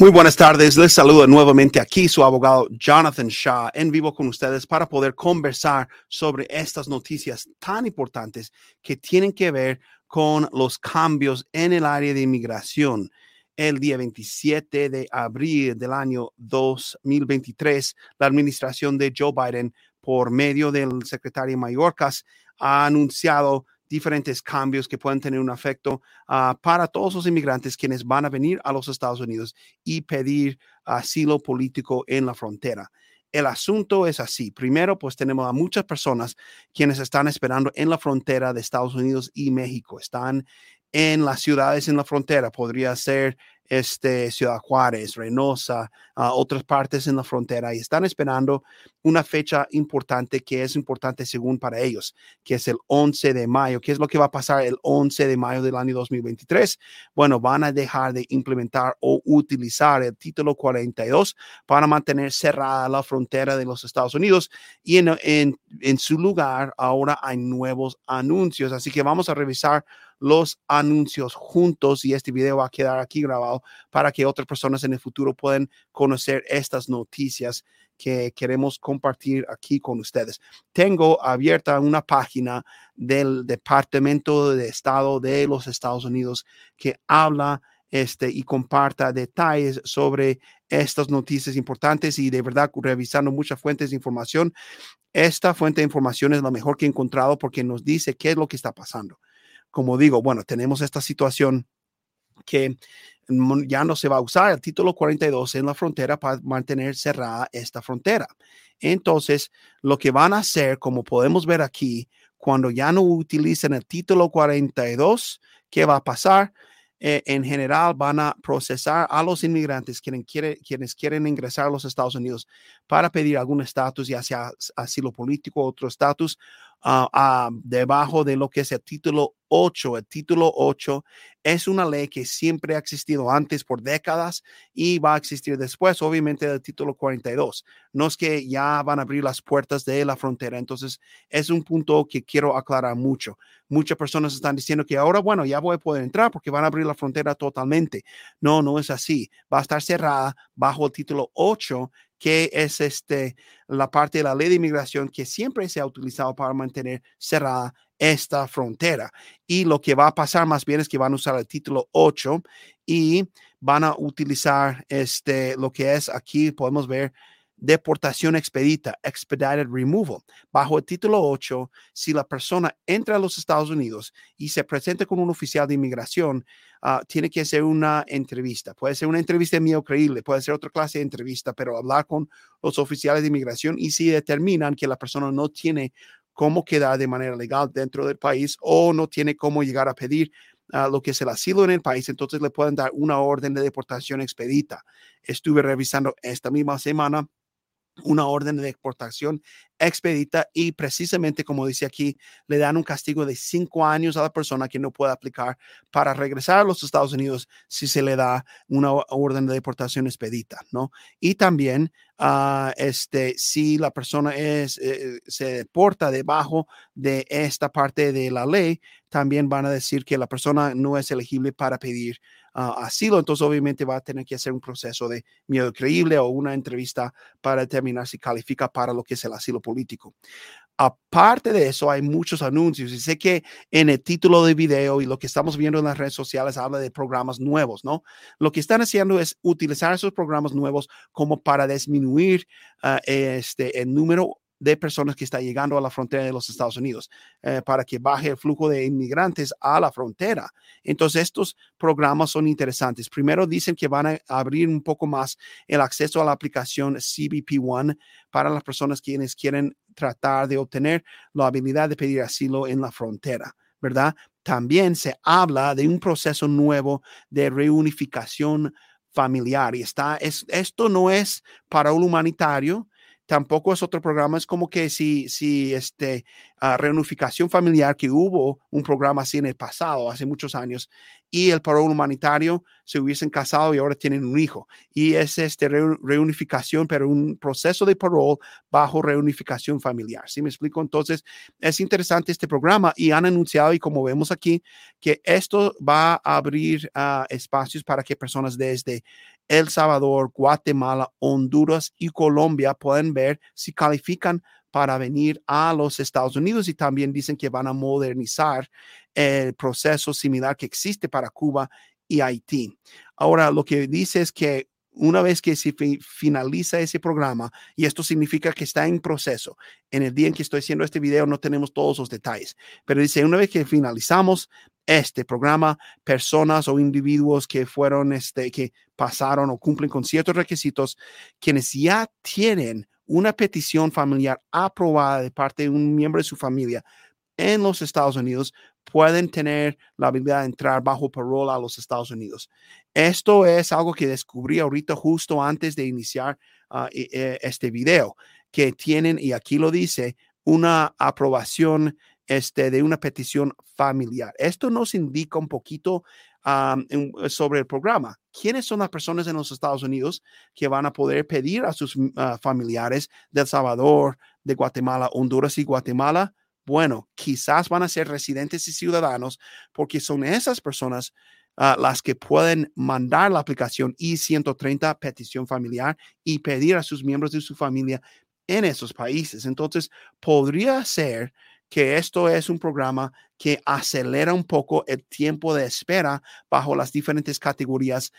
Muy buenas tardes, les saludo nuevamente aquí su abogado Jonathan Shaw en vivo con ustedes para poder conversar sobre estas noticias tan importantes que tienen que ver con los cambios en el área de inmigración. El día 27 de abril del año 2023, la administración de Joe Biden, por medio del secretario Mayorkas, ha anunciado diferentes cambios que pueden tener un efecto ah, para todos los inmigrantes quienes van a venir a los Estados Unidos y pedir asilo político en la frontera. El asunto es así. Primero, pues tenemos a muchas personas quienes están esperando en la frontera de Estados Unidos y México. Están en las ciudades en la frontera. Podría ser este, Ciudad Juárez, Reynosa, otras partes en la frontera y están esperando una fecha importante que es importante según para ellos, que es el 11 de mayo. ¿Qué es lo que va a pasar el 11 de mayo del año 2023? Bueno, van a dejar de implementar o utilizar el título 42 para mantener cerrada la frontera de los Estados Unidos y en, en, en su lugar ahora hay nuevos anuncios. Así que vamos a revisar los anuncios juntos y este video va a quedar aquí grabado para que otras personas en el futuro puedan conocer estas noticias que queremos compartir aquí con ustedes. Tengo abierta una página del Departamento de Estado de los Estados Unidos que habla este, y comparta detalles sobre estas noticias importantes y de verdad revisando muchas fuentes de información. Esta fuente de información es la mejor que he encontrado porque nos dice qué es lo que está pasando como digo, bueno, tenemos esta situación que ya no se va a usar el título 42 en la frontera para mantener cerrada esta frontera. Entonces, lo que van a hacer, como podemos ver aquí, cuando ya no utilicen el título 42, ¿qué va a pasar? Eh, en general van a procesar a los inmigrantes quienes, quienes quieren ingresar a los Estados Unidos para pedir algún estatus, ya sea asilo político, otro estatus, uh, debajo de lo que es el título 8. El título 8 es una ley que siempre ha existido antes por décadas y va a existir después, obviamente, del título 42. No es que ya van a abrir las puertas de la frontera. Entonces, es un punto que quiero aclarar mucho. Muchas personas están diciendo que ahora, bueno, ya voy a poder entrar porque van a abrir la frontera totalmente. No, no es así. Va a estar cerrada bajo el título 8 que es este, la parte de la ley de inmigración que siempre se ha utilizado para mantener cerrada esta frontera. Y lo que va a pasar más bien es que van a usar el título 8 y van a utilizar este, lo que es aquí, podemos ver deportación expedita, expedited removal. Bajo el título 8, si la persona entra a los Estados Unidos y se presenta con un oficial de inmigración, ah, tiene que hacer una entrevista. Puede ser una entrevista mío creíble, puede ser otra clase de entrevista, pero hablar con los oficiales de inmigración y si determinan que la persona no tiene cómo quedar de manera legal dentro del país o no tiene cómo llegar a pedir ah, lo que es el asilo en el país, entonces le pueden dar una orden de deportación expedita. Estuve revisando esta misma semana una orden de deportación expedita y precisamente como dice aquí, le dan un castigo de cinco años a la persona que no puede aplicar para regresar a los Estados Unidos si se le da una orden de deportación expedita, ¿no? Y también uh, este, si la persona es, eh, se deporta debajo de esta parte de la ley, también van a decir que la persona no es elegible para pedir asilo, entonces obviamente va a tener que hacer un proceso de miedo creíble o una entrevista para determinar si califica para lo que es el asilo político. Aparte de eso, hay muchos anuncios y sé que en el título de video y lo que estamos viendo en las redes sociales habla de programas nuevos, ¿no? Lo que están haciendo es utilizar esos programas nuevos como para disminuir uh, este, el número de personas que está llegando a la frontera de los Estados Unidos eh, para que baje el flujo de inmigrantes a la frontera. Entonces, estos programas son interesantes. Primero dicen que van a abrir un poco más el acceso a la aplicación CBP One para las personas quienes quieren tratar de obtener la habilidad de pedir asilo en la frontera, ¿verdad? También se habla de un proceso nuevo de reunificación familiar y está, es, esto no es para un humanitario, tampoco es otro programa. Es como que si, si este, uh, reunificación familiar, que hubo un programa así en el pasado, hace muchos años, y el parol humanitario se hubiesen casado y ahora tienen un hijo. Y es este reunificación, pero un proceso de parol bajo reunificación familiar. ¿Sí me explico? Entonces, es interesante este programa y han anunciado, y como vemos aquí, que esto va a abrir uh, espacios para que personas desde El Salvador, Guatemala, Honduras y Colombia puedan ver si califican para venir a los Estados Unidos y también dicen que van a modernizar el proceso similar que existe para Cuba y Haití. Ahora, lo que dice es que una vez que se finaliza ese programa, y esto significa que está en proceso, en el día en que estoy haciendo este video no tenemos todos los detalles, pero dice, una vez que finalizamos este programa, personas o individuos que fueron, este, que pasaron o cumplen con ciertos requisitos, quienes ya tienen una petición familiar aprobada de parte de un miembro de su familia en los Estados Unidos pueden tener la habilidad de entrar bajo parole a los Estados Unidos. Esto es algo que descubrí ahorita justo antes de iniciar uh, este video, que tienen, y aquí lo dice, una aprobación este, de una petición familiar. Esto nos indica un poquito sobre el programa. ¿Quiénes son las personas en los Estados Unidos que van a poder pedir a sus uh, familiares de El Salvador, de Guatemala, Honduras y Guatemala? Bueno, quizás van a ser residentes y ciudadanos porque son esas personas uh, las que pueden mandar la aplicación I-130 petición familiar y pedir a sus miembros de su familia en esos países. Entonces, podría ser que esto es un programa que acelera un poco el tiempo de espera bajo las diferentes categorías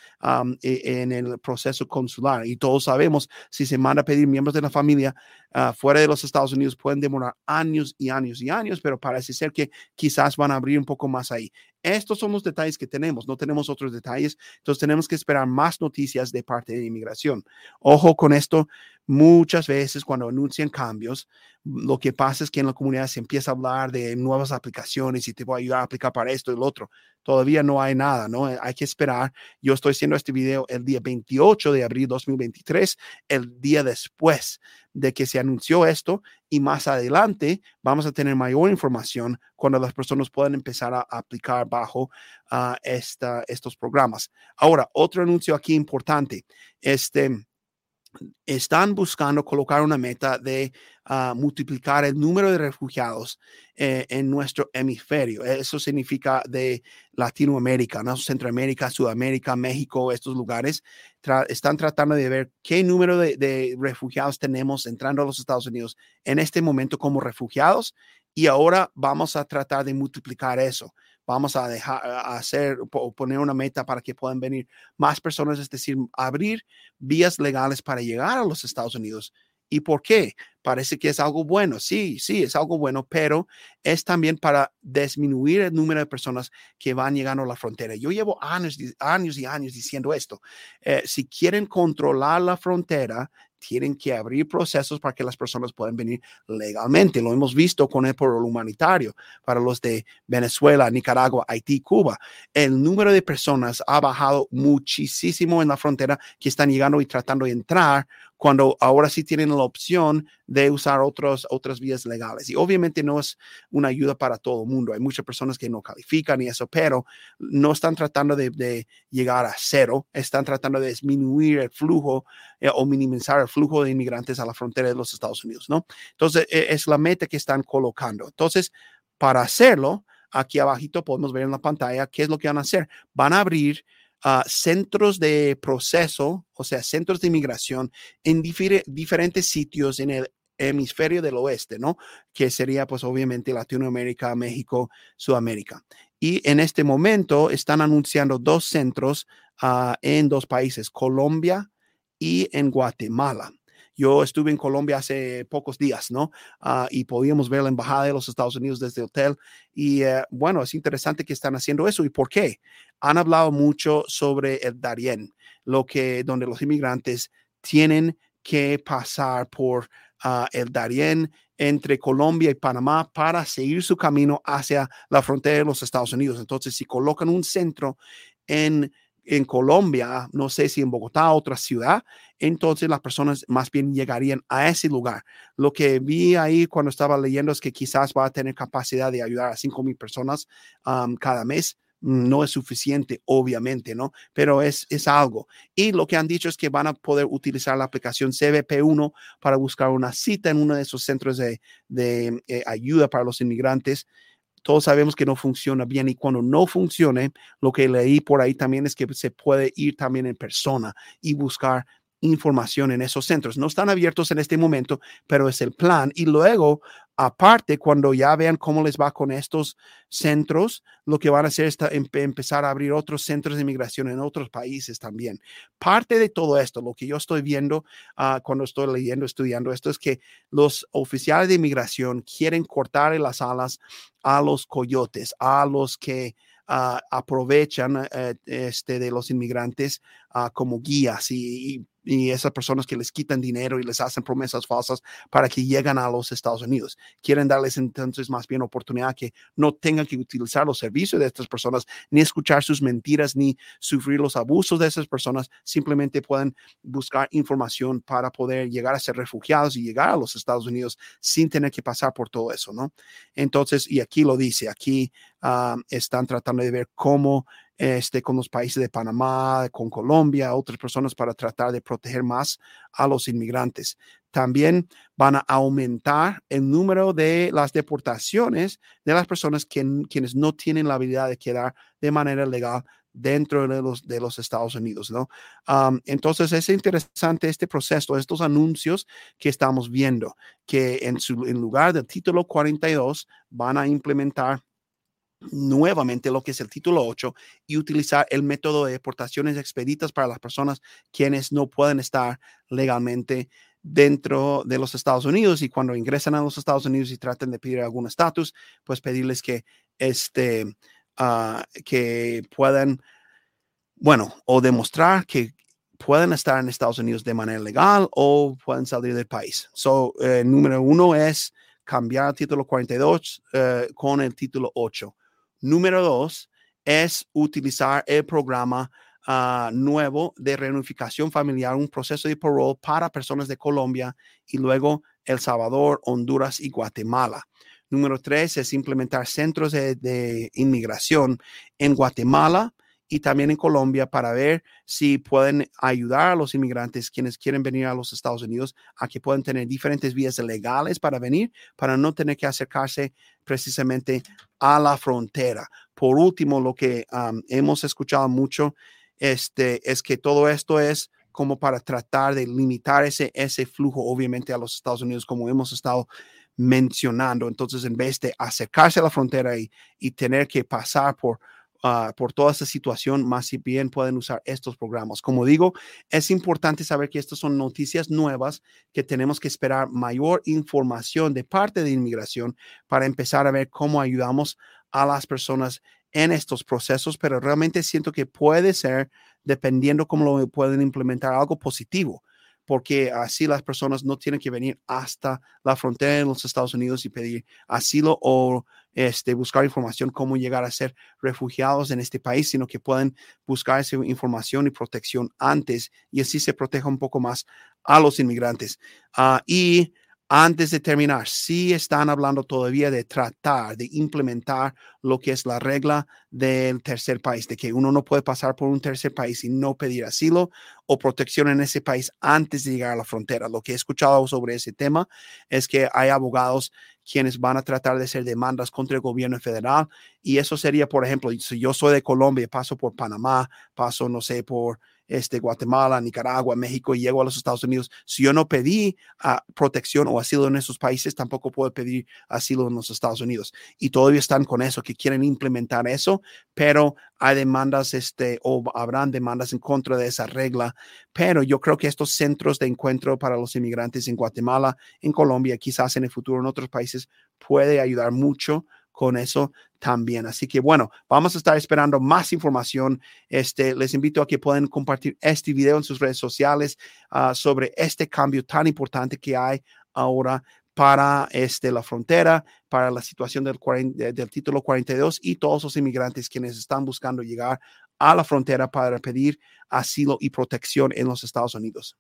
e, en el proceso consular. Y todos sabemos, si se manda a pedir miembros de la familia uh, fuera de los Estados Unidos, pueden demorar años y años y años, pero parece ser que quizás van a abrir un poco más ahí. Estos son los detalles que tenemos, no tenemos otros detalles, entonces tenemos que esperar más noticias de parte de inmigración. Ojo con esto, muchas veces cuando anuncian cambios, lo que pasa es que en la comunidad se empieza a hablar de nuevas aplicaciones y te voy a ayudar a aplicar para esto y lo otro. Todavía no hay nada, ¿no? Hay que esperar. Yo estoy haciendo este video el día 28 de abril 2023, el día después de que se anunció esto y más adelante vamos a tener mayor información cuando las personas puedan empezar a aplicar bajo uh, esta, estos programas. Ahora, otro anuncio aquí importante. Este, están buscando colocar una meta de uh, multiplicar el número de refugiados eh, en nuestro hemisferio. Eso significa de Latinoamérica, ¿no? Centroamérica, Sudamérica, México, estos lugares. Están tratando de ver qué número de refugiados tenemos entrando a los Estados Unidos en este momento como refugiados y ahora vamos a tratar de multiplicar eso vamos a dejar hacer o poner una meta para que puedan venir más personas, es decir, abrir vías legales para llegar a los Estados Unidos. ¿Y por qué? Parece que es algo bueno. Sí, sí, es algo bueno, pero es también para disminuir el número de personas que van llegando a la frontera. Yo llevo años, años y años diciendo esto. Eh, si quieren controlar la frontera, tienen que abrir procesos para que las personas puedan venir legalmente. Lo hemos visto con el pueblo humanitario para los de Venezuela, Nicaragua, Haití, Cuba. El número de personas ha bajado muchísimo en la frontera que están llegando y tratando de entrar cuando ahora sí tienen la opción de usar otros, otras vías legales. Y obviamente no es una ayuda para todo el mundo. Hay muchas personas que no califican y eso, pero no están tratando de, llegar a cero, están tratando de disminuir el flujo eh, o minimizar el flujo de inmigrantes a la frontera de los Estados Unidos, ¿no? Entonces, e, es la meta que están colocando. Entonces, para hacerlo, aquí abajito podemos ver en la pantalla qué es lo que van a hacer. Van a abrir centros de proceso, o sea, centros de inmigración en diferentes sitios en el hemisferio del oeste, ¿no? Que sería pues obviamente Latinoamérica, México, Sudamérica. Y en este momento están anunciando dos centros ah, en dos países, Colombia y en Guatemala. Yo estuve en Colombia hace pocos días, ¿no? Ah, y podíamos ver la embajada de los Estados Unidos desde el hotel. Y eh, bueno, es interesante que están haciendo eso. ¿Y por qué? Han hablado mucho sobre el Darién, lo que, donde los inmigrantes tienen que pasar por uh, el Darién entre Colombia y Panamá para seguir su camino hacia la frontera de los Estados Unidos. Entonces, si colocan un centro en en Colombia, no sé si en Bogotá, otra ciudad, entonces las personas más bien llegarían a ese lugar. Lo que vi ahí cuando estaba leyendo es que quizás va a tener capacidad de ayudar a 5 mil personas cada mes. No es suficiente, obviamente, ¿no? Pero es, es algo. Y lo que han dicho es que van a poder utilizar la aplicación CBP1 para buscar una cita en uno de esos centros de, de eh, ayuda para los inmigrantes todos sabemos que no funciona bien y cuando no funcione, lo que leí por ahí también es que se puede ir también en persona y buscar información en esos centros. No están abiertos en este momento, pero es el plan. Y luego, aparte, cuando ya vean cómo les va con estos centros, lo que van a hacer es empezar a abrir otros centros de inmigración en otros países también. Parte de todo esto, lo que yo estoy viendo ah, cuando estoy leyendo, estudiando esto, es que los oficiales de inmigración quieren cortar las alas a los coyotes, a los que ah, aprovechan eh, este, de los inmigrantes ah, como guías y, y esas personas que les quitan dinero y les hacen promesas falsas para que lleguen a los Estados Unidos. Quieren darles entonces más bien oportunidad que no tengan que utilizar los servicios de estas personas, ni escuchar sus mentiras, ni sufrir los abusos de esas personas. Simplemente pueden buscar información para poder llegar a ser refugiados y llegar a los Estados Unidos sin tener que pasar por todo eso, ¿no? Entonces, y aquí lo dice, aquí ah, están tratando de ver cómo este, con los países de Panamá, con Colombia, otras personas para tratar de proteger más a los inmigrantes. También van a aumentar el número de las deportaciones de las personas quienes no tienen la habilidad de quedar de manera legal dentro de los, de los Estados Unidos, ¿no? entonces es interesante este proceso, estos anuncios que estamos viendo, que en, su, en lugar del título 42 van a implementar nuevamente lo que es el título 8 y utilizar el método de deportaciones expeditas para las personas quienes no pueden estar legalmente dentro de los Estados Unidos y cuando ingresan a los Estados Unidos y traten de pedir algún estatus, pues pedirles que, este, ah, que puedan, bueno, o demostrar que pueden estar en Estados Unidos de manera legal o pueden salir del país. So, eh, número uno es cambiar el título 42 eh, con el título 8. Número dos es utilizar el programa ah, nuevo de reunificación familiar, un proceso de parole para personas de Colombia y luego El Salvador, Honduras y Guatemala. Número tres es implementar centros de inmigración en Guatemala, y también en Colombia para ver si pueden ayudar a los inmigrantes quienes quieren venir a los Estados Unidos a que puedan tener diferentes vías legales para venir, para no tener que acercarse precisamente a la frontera. Por último, lo que hemos escuchado mucho este, es que todo esto es como para tratar de limitar ese, ese flujo, obviamente, a los Estados Unidos, como hemos estado mencionando. Entonces, en vez de acercarse a la frontera y, y tener que pasar por Ah, por toda esta situación, más si bien pueden usar estos programas. Como digo, es importante saber que estas son noticias nuevas que tenemos que esperar mayor información de parte de inmigración para empezar a ver cómo ayudamos a las personas en estos procesos, pero realmente siento que puede ser, dependiendo cómo lo pueden implementar, algo positivo porque así las personas no tienen que venir hasta la frontera de los Estados Unidos y pedir asilo o este, buscar información cómo llegar a ser refugiados en este país, sino que pueden buscar esa información y protección antes y así se proteja un poco más a los inmigrantes. Ah, y antes de terminar, si están hablando todavía de tratar de implementar lo que es la regla del tercer país, de que uno no puede pasar por un tercer país y no pedir asilo o protección en ese país antes de llegar a la frontera. Lo que he escuchado sobre ese tema es que hay abogados quienes van a tratar de hacer demandas contra el gobierno federal y eso sería, por ejemplo, si yo soy de Colombia, paso por Panamá, paso, no sé, por este, Guatemala, Nicaragua, México y llego a los Estados Unidos, si yo no pedí ah, protección o asilo en esos países, tampoco puedo pedir asilo en los Estados Unidos. Y todavía están con eso, que quieren implementar eso, pero hay demandas este, o habrán demandas en contra de esa regla. Pero yo creo que estos centros de encuentro para los inmigrantes en Guatemala, en Colombia, quizás en el futuro en otros países, puede ayudar mucho con eso también. Así que bueno, vamos a estar esperando más información. Este, les invito a que puedan compartir este video en sus redes sociales ah, sobre este cambio tan importante que hay ahora para este, la frontera, para la situación del, del título 42 y todos los inmigrantes quienes están buscando llegar a la frontera para pedir asilo y protección en los Estados Unidos.